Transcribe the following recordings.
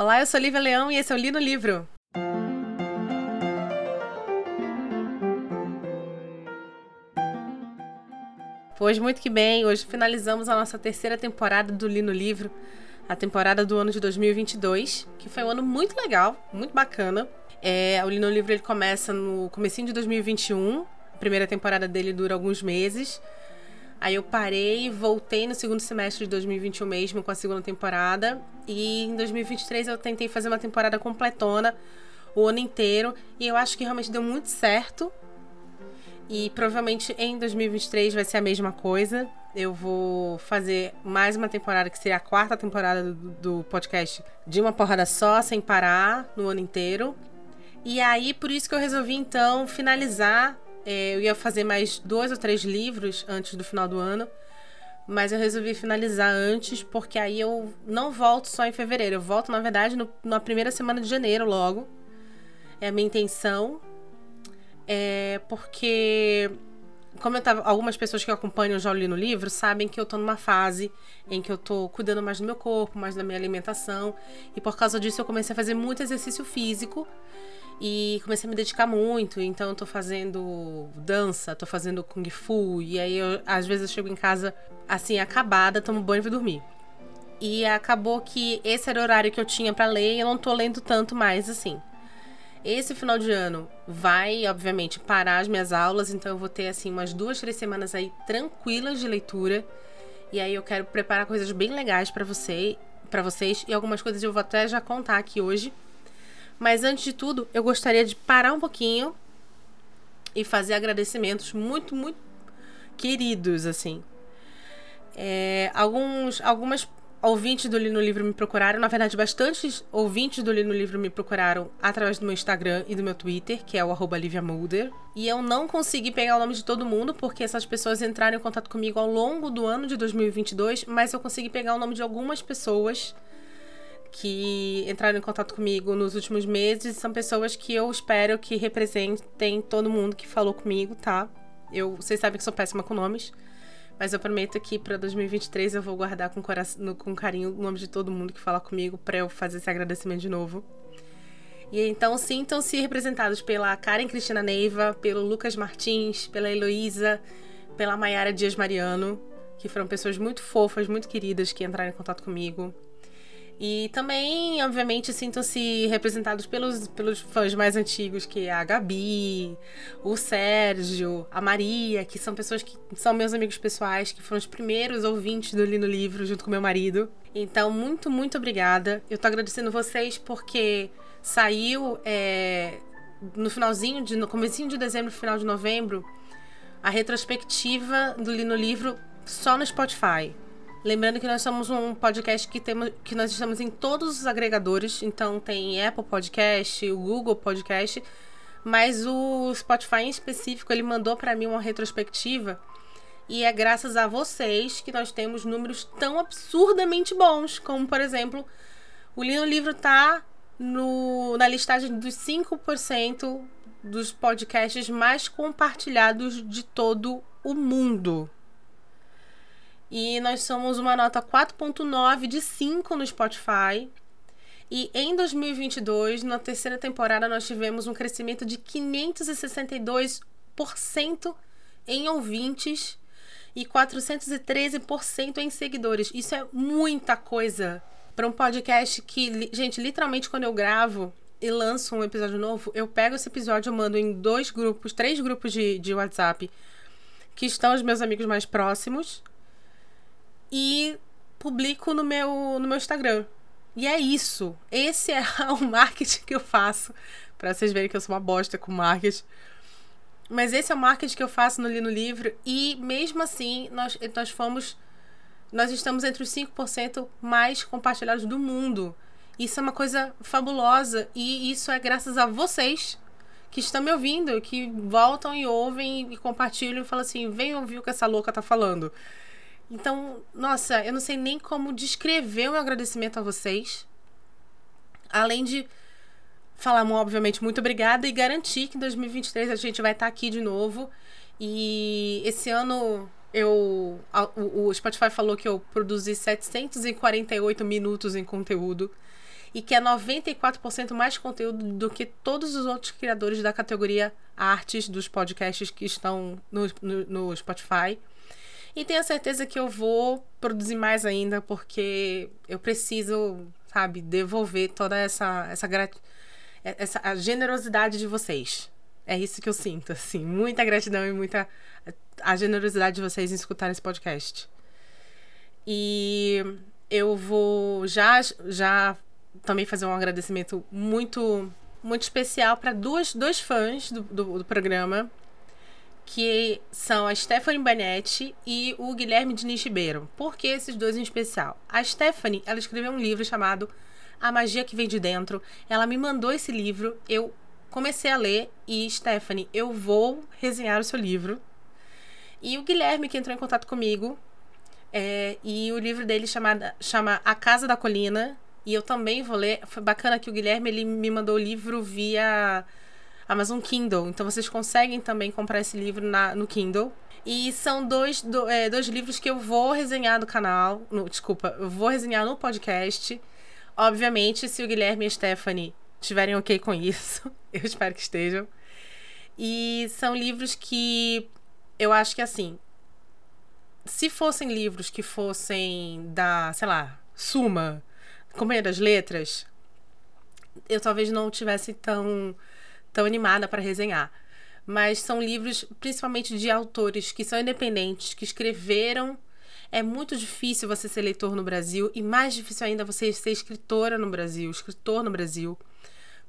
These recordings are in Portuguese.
Olá, eu sou Lívia Leão e esse é o Li no Livro. Pois muito que bem, hoje finalizamos a nossa terceira temporada do Li no Livro, a temporada do ano de 2022, que foi um ano muito legal, muito bacana. É, o Li no Livro ele começa no comecinho de 2021, a primeira temporada dele dura alguns meses. Aí eu parei voltei no segundo semestre de 2021 mesmo com a segunda temporada. E em 2023 eu tentei fazer uma temporada completona, o ano inteiro. E eu acho que realmente deu muito certo. E provavelmente em 2023 vai ser a mesma coisa. Eu vou fazer mais uma temporada, que seria a quarta temporada do, do podcast, de uma porrada só, sem parar, no ano inteiro. E aí, por isso que eu resolvi então finalizar é, eu ia fazer mais dois ou três livros antes do final do ano, mas eu resolvi finalizar antes, porque aí eu não volto só em fevereiro. Eu volto, na verdade, no, na primeira semana de janeiro logo. É a minha intenção. É porque como eu tava, algumas pessoas que acompanham já li no livro sabem que eu tô numa fase em que eu tô cuidando mais do meu corpo, mais da minha alimentação, e por causa disso eu comecei a fazer muito exercício físico e comecei a me dedicar muito. Então eu tô fazendo dança, tô fazendo kung fu, e aí eu, às vezes eu chego em casa assim acabada, tomo banho e vou dormir. E acabou que esse era o horário que eu tinha para ler e eu não tô lendo tanto mais assim. Esse final de ano vai, obviamente, parar as minhas aulas, então eu vou ter assim umas duas, três semanas aí tranquilas de leitura. E aí eu quero preparar coisas bem legais para você, para vocês e algumas coisas eu vou até já contar aqui hoje. Mas antes de tudo, eu gostaria de parar um pouquinho e fazer agradecimentos muito, muito queridos, assim. É, alguns, algumas ouvintes do Lino Livro me procuraram, na verdade, bastantes ouvintes do Lino Livro me procuraram através do meu Instagram e do meu Twitter, que é o arroba. E eu não consegui pegar o nome de todo mundo, porque essas pessoas entraram em contato comigo ao longo do ano de 2022, mas eu consegui pegar o nome de algumas pessoas que entraram em contato comigo nos últimos meses. São pessoas que eu espero que representem todo mundo que falou comigo, tá? Eu, vocês sabem que sou péssima com nomes. Mas eu prometo que para 2023 eu vou guardar com, coração, com carinho o nome de todo mundo que fala comigo para eu fazer esse agradecimento de novo. E então sintam-se representados pela Karen Cristina Neiva, pelo Lucas Martins, pela Heloísa, pela Mayara Dias Mariano, que foram pessoas muito fofas, muito queridas que entraram em contato comigo. E também, obviamente, sintam-se representados pelos, pelos fãs mais antigos, que é a Gabi, o Sérgio, a Maria, que são pessoas que são meus amigos pessoais, que foram os primeiros ouvintes do Lino Livro, junto com meu marido. Então, muito, muito obrigada. Eu tô agradecendo vocês porque saiu é, no finalzinho, de, no comecinho de dezembro, final de novembro, a retrospectiva do Lino Livro só no Spotify. Lembrando que nós somos um podcast que, temos, que nós estamos em todos os agregadores. Então tem Apple Podcast, o Google Podcast. Mas o Spotify em específico, ele mandou para mim uma retrospectiva. E é graças a vocês que nós temos números tão absurdamente bons. Como, por exemplo, o Lino Livro tá no, na listagem dos 5% dos podcasts mais compartilhados de todo o mundo. E nós somos uma nota 4.9 de 5 no Spotify. E em 2022, na terceira temporada, nós tivemos um crescimento de 562% em ouvintes e 413% em seguidores. Isso é muita coisa para um podcast que, gente, literalmente quando eu gravo e lanço um episódio novo, eu pego esse episódio, eu mando em dois grupos, três grupos de, de WhatsApp, que estão os meus amigos mais próximos e publico no meu, no meu Instagram. E é isso. Esse é o marketing que eu faço. para vocês verem que eu sou uma bosta com marketing. Mas esse é o marketing que eu faço no Lino Livro. E mesmo assim, nós, nós fomos. Nós estamos entre os 5% mais compartilhados do mundo. Isso é uma coisa fabulosa. E isso é graças a vocês que estão me ouvindo, que voltam e ouvem e compartilham e falam assim: vem ouvir o que essa louca tá falando. Então, nossa, eu não sei nem como descrever o meu agradecimento a vocês. Além de falar, obviamente, muito obrigada e garantir que em 2023 a gente vai estar aqui de novo. E esse ano eu o, Spotify falou que eu produzi 748 minutos em conteúdo. e que é 94% mais conteúdo do que todos os outros criadores da categoria artes dos podcasts que estão no, no, no Spotify. E tenho certeza que eu vou produzir mais ainda, porque eu preciso, sabe, devolver toda essa, essa, essa a generosidade de vocês. É isso que eu sinto, assim. Muita gratidão e muita. a generosidade de vocês em escutar esse podcast. E eu vou já, já também fazer um agradecimento muito muito especial para dois, dois fãs do, do, do, programa, que são a Stephanie Banetti e o Guilherme Diniz Ribeiro. Por que esses dois em especial? A Stephanie, ela escreveu um livro chamado A Magia que Vem de Dentro. Ela me mandou esse livro, eu comecei a ler e, Stephanie, eu vou resenhar o seu livro. E o Guilherme, que entrou em contato comigo, é, e o livro dele chamada, chama A Casa da Colina. E eu também vou ler. Foi bacana que o Guilherme ele me mandou o livro via Amazon Kindle. Então vocês conseguem também comprar esse livro na, no Kindle. E são dois, do, é, dois livros que eu vou resenhar no canal. No, desculpa, eu vou resenhar no podcast. Obviamente, se o Guilherme e a Stephanie estiverem ok com isso, eu espero que estejam. E são livros que eu acho que assim, se fossem livros que fossem da, sei lá, Suma, Companhia das Letras, eu talvez não tivesse tão, tão animada para resenhar. Mas são livros principalmente de autores que são independentes, que escreveram. É muito difícil você ser leitor no Brasil e mais difícil ainda você ser escritora no Brasil, escritor no Brasil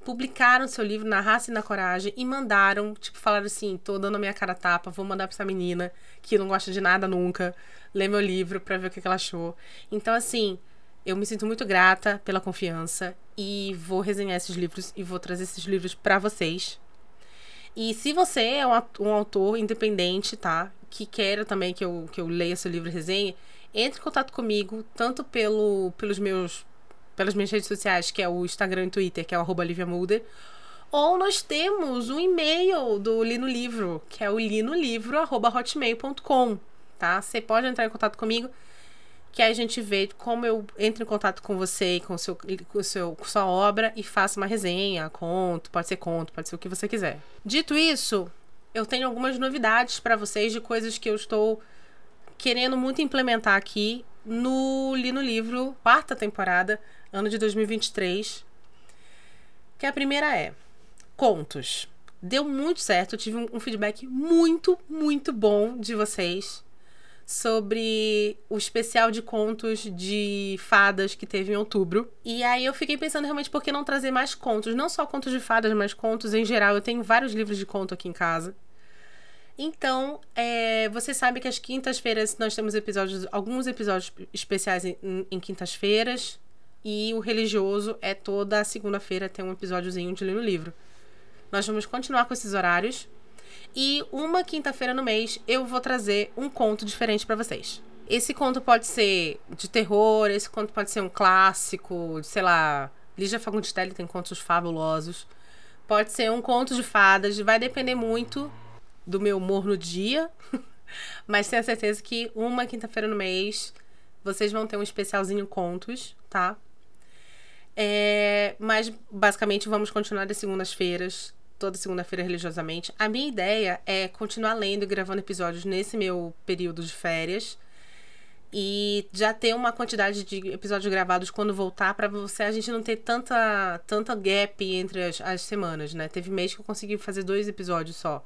publicaram seu livro Na Raça e na Coragem e mandaram, tipo, falaram assim: tô dando a minha cara tapa, vou mandar pra essa menina que não gosta de nada nunca, ler meu livro pra ver o que ela achou. Então, assim, eu me sinto muito grata pela confiança e vou resenhar esses livros e vou trazer esses livros para vocês. E se você é um autor independente, tá? Que queira também que eu, que eu leia seu livro e resenhe, entre em contato comigo, tanto pelo, pelos meus pelas minhas redes sociais, que é o Instagram e Twitter, que é o arroba Mulder. Ou nós temos um e-mail do Lino Livro, que é o linolivro.hotmail.com, tá? Você pode entrar em contato comigo, que a gente vê como eu entro em contato com você e com, seu, com, seu, com sua obra e faço uma resenha, conto, pode ser conto, pode ser o que você quiser. Dito isso, eu tenho algumas novidades para vocês de coisas que eu estou querendo muito implementar aqui no Lino Livro, quarta temporada, ano de 2023. Que a primeira é contos. Deu muito certo, eu tive um feedback muito, muito bom de vocês sobre o especial de contos de fadas que teve em outubro. E aí eu fiquei pensando realmente por que não trazer mais contos, não só contos de fadas, mas contos em geral. Eu tenho vários livros de conto aqui em casa. Então, é, você sabe que às quintas-feiras nós temos episódios, alguns episódios especiais em, em quintas-feiras. E o religioso é toda segunda-feira tem um episódiozinho de ler no livro. Nós vamos continuar com esses horários. E uma quinta-feira no mês eu vou trazer um conto diferente para vocês. Esse conto pode ser de terror, esse conto pode ser um clássico, sei lá, Lígia Fagundes Telles tem contos fabulosos. Pode ser um conto de fadas, vai depender muito do meu humor no dia. Mas tenho certeza que uma quinta-feira no mês vocês vão ter um especialzinho contos, tá? É, mas basicamente vamos continuar de segundas-feiras, toda segunda-feira religiosamente. A minha ideia é continuar lendo e gravando episódios nesse meu período de férias e já ter uma quantidade de episódios gravados quando voltar para você a gente não ter tanta tanta gap entre as, as semanas, né? Teve mês que eu consegui fazer dois episódios só.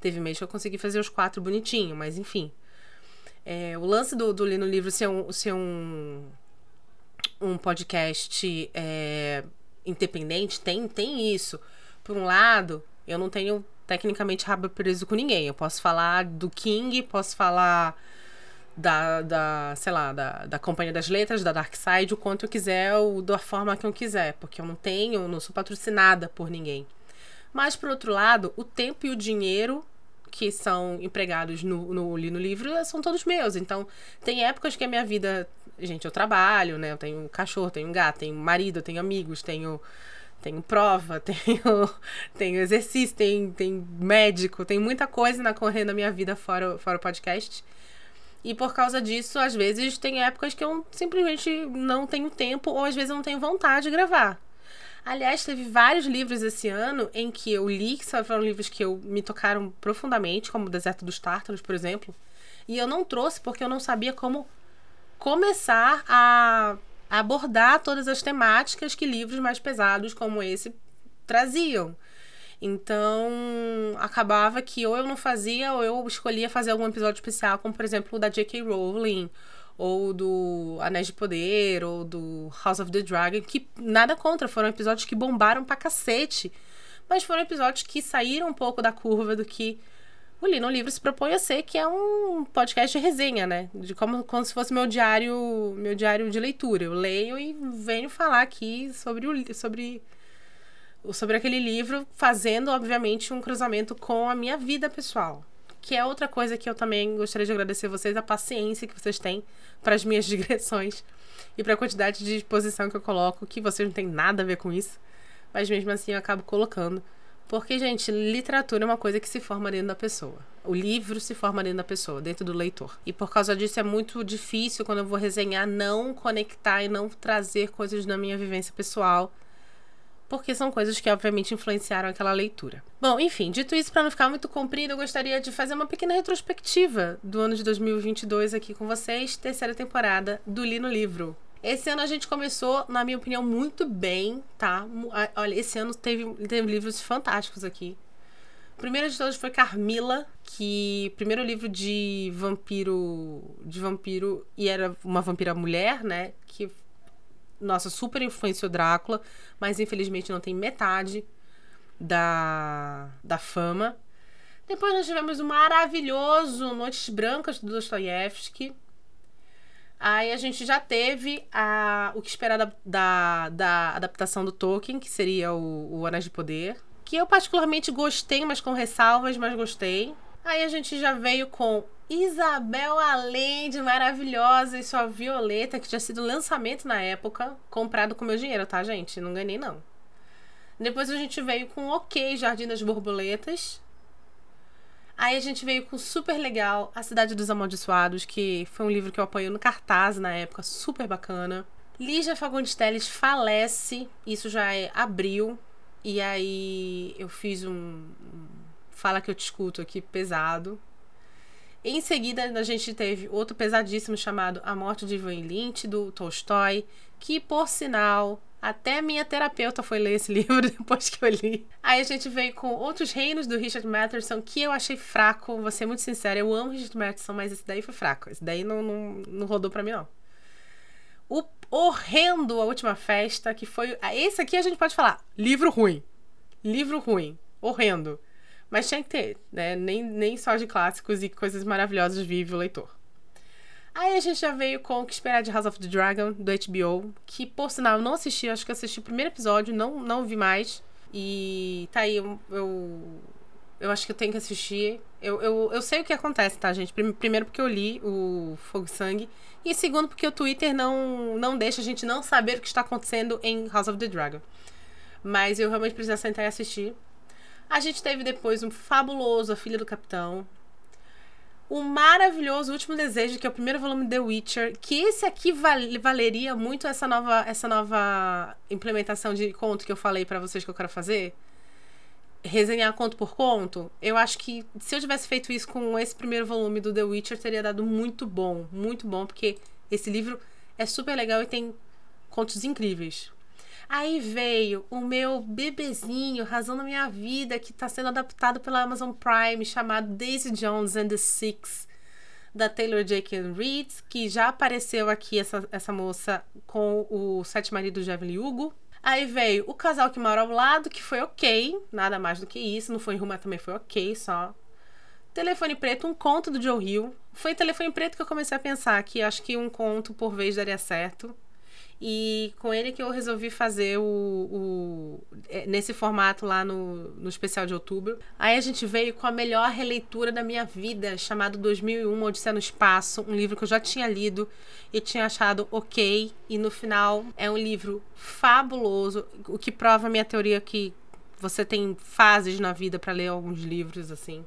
Teve mês que eu consegui fazer os quatro bonitinho, mas enfim. É, o lance do, do Lino Livro ser um, ser um um podcast é, independente, tem, tem isso. Por um lado, eu não tenho tecnicamente rabo preso com ninguém. Eu posso falar do King, posso falar da, da sei lá, da, da Companhia das Letras, da Dark Side, o quanto eu quiser, ou da forma que eu quiser, porque eu não tenho, não sou patrocinada por ninguém. Mas, por outro lado, o tempo e o dinheiro que são empregados no, no, no livro são todos meus. Então, tem épocas que a minha vida gente, eu trabalho, né? Eu tenho um cachorro, tenho um gato, tenho um marido, tenho amigos, tenho tenho prova, tenho, tenho exercício, tem, tem médico, tem muita coisa na correndo na minha vida fora, fora o podcast. E por causa disso, às vezes tem épocas que eu simplesmente não tenho tempo ou às vezes eu não tenho vontade de gravar. Aliás, teve vários livros esse ano em que eu li, que foram livros que eu me tocaram profundamente, como O Deserto dos Tártaros, por exemplo. E eu não trouxe porque eu não sabia como começar a abordar todas as temáticas que livros mais pesados como esse traziam. Então, acabava que ou eu não fazia ou eu escolhia fazer algum episódio especial, como por exemplo o da J.K. Rowling, ou do Anéis de Poder, ou do House of the Dragon, que nada contra, foram episódios que bombaram pra cacete. Mas foram episódios que saíram um pouco da curva do que o Li no Livro se propõe a ser, que é um podcast de resenha, né? De como, como se fosse meu diário, meu diário de leitura. Eu leio e venho falar aqui sobre o sobre sobre aquele livro, fazendo obviamente um cruzamento com a minha vida pessoal. Que é outra coisa que eu também gostaria de agradecer a vocês, a paciência que vocês têm para as minhas digressões e para a quantidade de exposição que eu coloco, que vocês não têm nada a ver com isso, mas mesmo assim eu acabo colocando. Porque, gente, literatura é uma coisa que se forma dentro da pessoa. O livro se forma dentro da pessoa, dentro do leitor. E por causa disso é muito difícil, quando eu vou resenhar, não conectar e não trazer coisas da minha vivência pessoal porque são coisas que obviamente influenciaram aquela leitura. Bom, enfim, dito isso, para não ficar muito comprido, eu gostaria de fazer uma pequena retrospectiva do ano de 2022 aqui com vocês, terceira temporada do Li no Livro. Esse ano a gente começou, na minha opinião, muito bem, tá? Olha, esse ano teve, teve livros fantásticos aqui. O primeiro de todos foi Carmila, que primeiro livro de vampiro, de vampiro e era uma vampira mulher, né? Que nossa, super influenciou Drácula, mas infelizmente não tem metade da, da fama. Depois nós tivemos o maravilhoso Noites Brancas do Dostoiévski. Aí a gente já teve a, o que esperar da, da, da adaptação do Tolkien, que seria o, o Anéis de Poder. Que eu particularmente gostei, mas com ressalvas, mas gostei. Aí a gente já veio com Isabel Allende, maravilhosa, e sua Violeta, que tinha sido lançamento na época, comprado com meu dinheiro, tá, gente? Não ganhei, não. Depois a gente veio com Ok, Jardim das Borboletas. Aí a gente veio com super legal A Cidade dos Amaldiçoados, que foi um livro que eu apoiei no cartaz na época, super bacana. Lígia Fagundes Telles falece, isso já é abril, e aí eu fiz um Fala que eu te escuto aqui pesado, em seguida, a gente teve outro pesadíssimo chamado A Morte de Ivan Lynch, do Tolstói, que, por sinal, até minha terapeuta foi ler esse livro depois que eu li. Aí a gente veio com Outros Reinos, do Richard Matheson, que eu achei fraco, vou ser muito sincera. Eu amo Richard Matheson, mas esse daí foi fraco. Esse daí não, não, não rodou pra mim, não. O horrendo A Última Festa, que foi... Esse aqui a gente pode falar, livro ruim. Livro ruim. Horrendo. Mas tinha que ter, né? Nem, nem só de clássicos e coisas maravilhosas vive o leitor. Aí a gente já veio com o que esperar de House of the Dragon, do HBO, que por sinal eu não assisti, acho que assisti o primeiro episódio, não, não vi mais. E tá aí, eu, eu, eu acho que eu tenho que assistir. Eu, eu, eu sei o que acontece, tá, gente? Primeiro porque eu li o Fogo e Sangue. E segundo porque o Twitter não, não deixa a gente não saber o que está acontecendo em House of the Dragon. Mas eu realmente preciso sentar e assistir. A gente teve depois um fabuloso A Filha do Capitão. O maravilhoso Último Desejo, que é o primeiro volume de The Witcher, que esse aqui val valeria muito essa nova, essa nova implementação de conto que eu falei para vocês que eu quero fazer. Resenhar conto por conto. Eu acho que se eu tivesse feito isso com esse primeiro volume do The Witcher, teria dado muito bom. Muito bom, porque esse livro é super legal e tem contos incríveis. Aí veio o meu bebezinho, razão da minha vida, que está sendo adaptado pela Amazon Prime, chamado Daisy Jones and the Six, da Taylor Jenkins Reid, que já apareceu aqui, essa, essa moça, com o Sete Maridos de Evelyn Hugo. Aí veio o casal que mora ao lado, que foi ok, nada mais do que isso. Não foi ruim, mas também foi ok, só. Telefone Preto, um conto do Joe Hill. Foi Telefone Preto que eu comecei a pensar que acho que um conto por vez daria certo. E com ele que eu resolvi fazer o, o é, nesse formato lá no, no especial de outubro. Aí a gente veio com a melhor releitura da minha vida, chamado 2001 Odisseia no Espaço, um livro que eu já tinha lido e tinha achado ok. E no final é um livro fabuloso, o que prova a minha teoria que você tem fases na vida para ler alguns livros assim.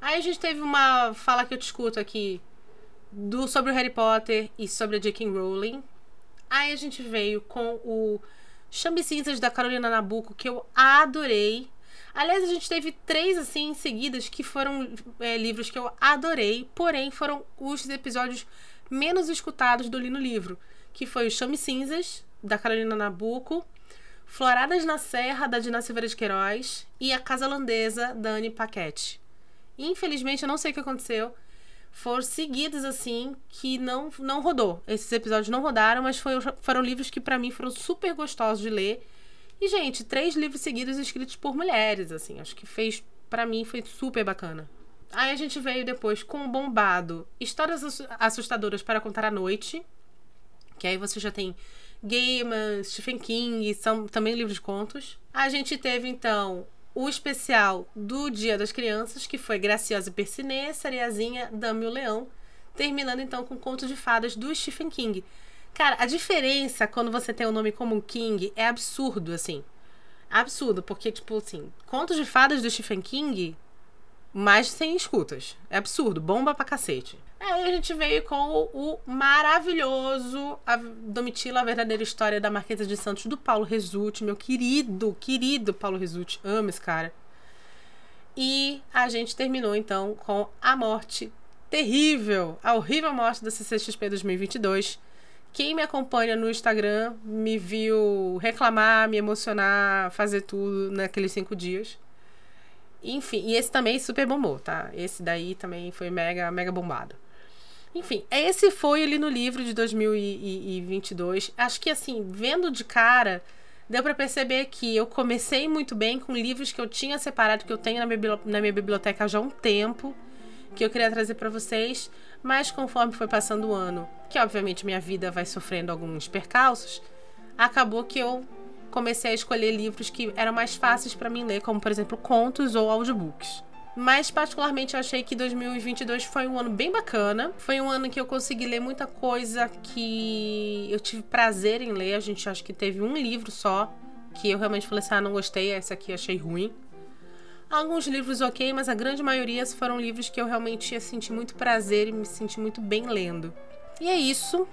Aí a gente teve uma fala que eu te escuto aqui do, sobre o Harry Potter e sobre a J.K. Rowling. Aí a gente veio com o Chame Cinzas da Carolina Nabuco, que eu adorei. Aliás, a gente teve três, assim, seguidas que foram é, livros que eu adorei, porém foram os episódios menos escutados do Lino Livro, que foi o Chame Cinzas, da Carolina Nabuco, Floradas na Serra, da Dina Silveira de Queiroz, e A Casa Holandesa, da Anne Paquette. Infelizmente, eu não sei o que aconteceu, foram seguidos assim que não não rodou. Esses episódios não rodaram, mas foi, foram livros que para mim foram super gostosos de ler. E gente, três livros seguidos escritos por mulheres, assim, acho que fez para mim foi super bacana. Aí a gente veio depois com o bombado Histórias assustadoras para contar à noite, que aí você já tem Gaiman, Stephen King, são também livros de contos. A gente teve então o especial do Dia das Crianças, que foi Graciosa Persinê, Sereazinha, Dame o Leão, terminando então com Conto de Fadas do Stephen King. Cara, a diferença quando você tem o um nome como King é absurdo, assim. Absurdo, porque, tipo assim, Contos de Fadas do Stephen King, mais sem escutas. É absurdo, bomba pra cacete. Aí a gente veio com o maravilhoso a Domitila, a verdadeira história da Marquesa de Santos, do Paulo Resulti, meu querido, querido Paulo Resulti. Amo esse cara. E a gente terminou então com a morte terrível, a horrível morte da CCXP 2022. Quem me acompanha no Instagram me viu reclamar, me emocionar, fazer tudo naqueles cinco dias. Enfim, e esse também super bombou, tá? Esse daí também foi mega, mega bombado. Enfim, esse foi ali no livro de 2022. Acho que assim, vendo de cara, deu para perceber que eu comecei muito bem com livros que eu tinha separado, que eu tenho na minha, na minha biblioteca já há um tempo, que eu queria trazer para vocês. Mas conforme foi passando o ano, que obviamente minha vida vai sofrendo alguns percalços, acabou que eu comecei a escolher livros que eram mais fáceis para mim ler, como por exemplo contos ou audiobooks. Mas, particularmente, eu achei que 2022 foi um ano bem bacana. Foi um ano que eu consegui ler muita coisa que eu tive prazer em ler. A gente acho que teve um livro só que eu realmente falei assim: ah, não gostei, esse aqui achei ruim. Alguns livros ok, mas a grande maioria foram livros que eu realmente ia sentir muito prazer e me senti muito bem lendo. E é isso.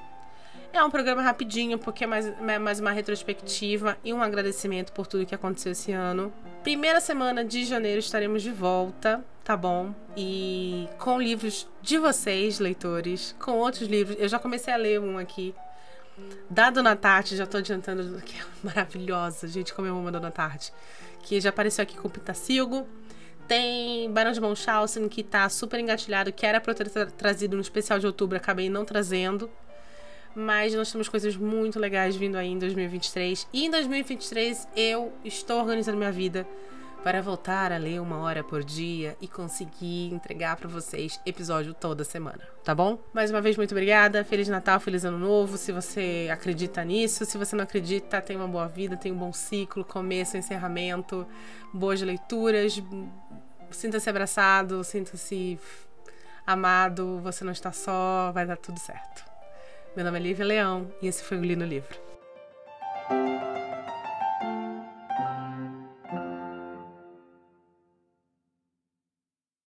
É um programa rapidinho, porque é mais, é mais uma retrospectiva e um agradecimento por tudo que aconteceu esse ano. Primeira semana de janeiro estaremos de volta, tá bom? E com livros de vocês, leitores, com outros livros. Eu já comecei a ler um aqui. Da Dona Tati, já tô adiantando, que é maravilhosa, gente, como eu amo a Dona Tati. Que já apareceu aqui com o Pitacilgo. Tem Barão de Munchausen, que tá super engatilhado, que era pra eu ter trazido no especial de outubro, acabei não trazendo. Mas nós temos coisas muito legais vindo aí em 2023. E em 2023 eu estou organizando minha vida para voltar a ler uma hora por dia e conseguir entregar para vocês episódio toda semana, tá bom? Mais uma vez, muito obrigada. Feliz Natal, feliz Ano Novo. Se você acredita nisso, se você não acredita, tenha uma boa vida, tenha um bom ciclo, começo, encerramento, boas leituras. Sinta-se abraçado, sinta-se amado. Você não está só, vai dar tudo certo. Meu nome é Lívia Leão e esse foi o Li no Livro.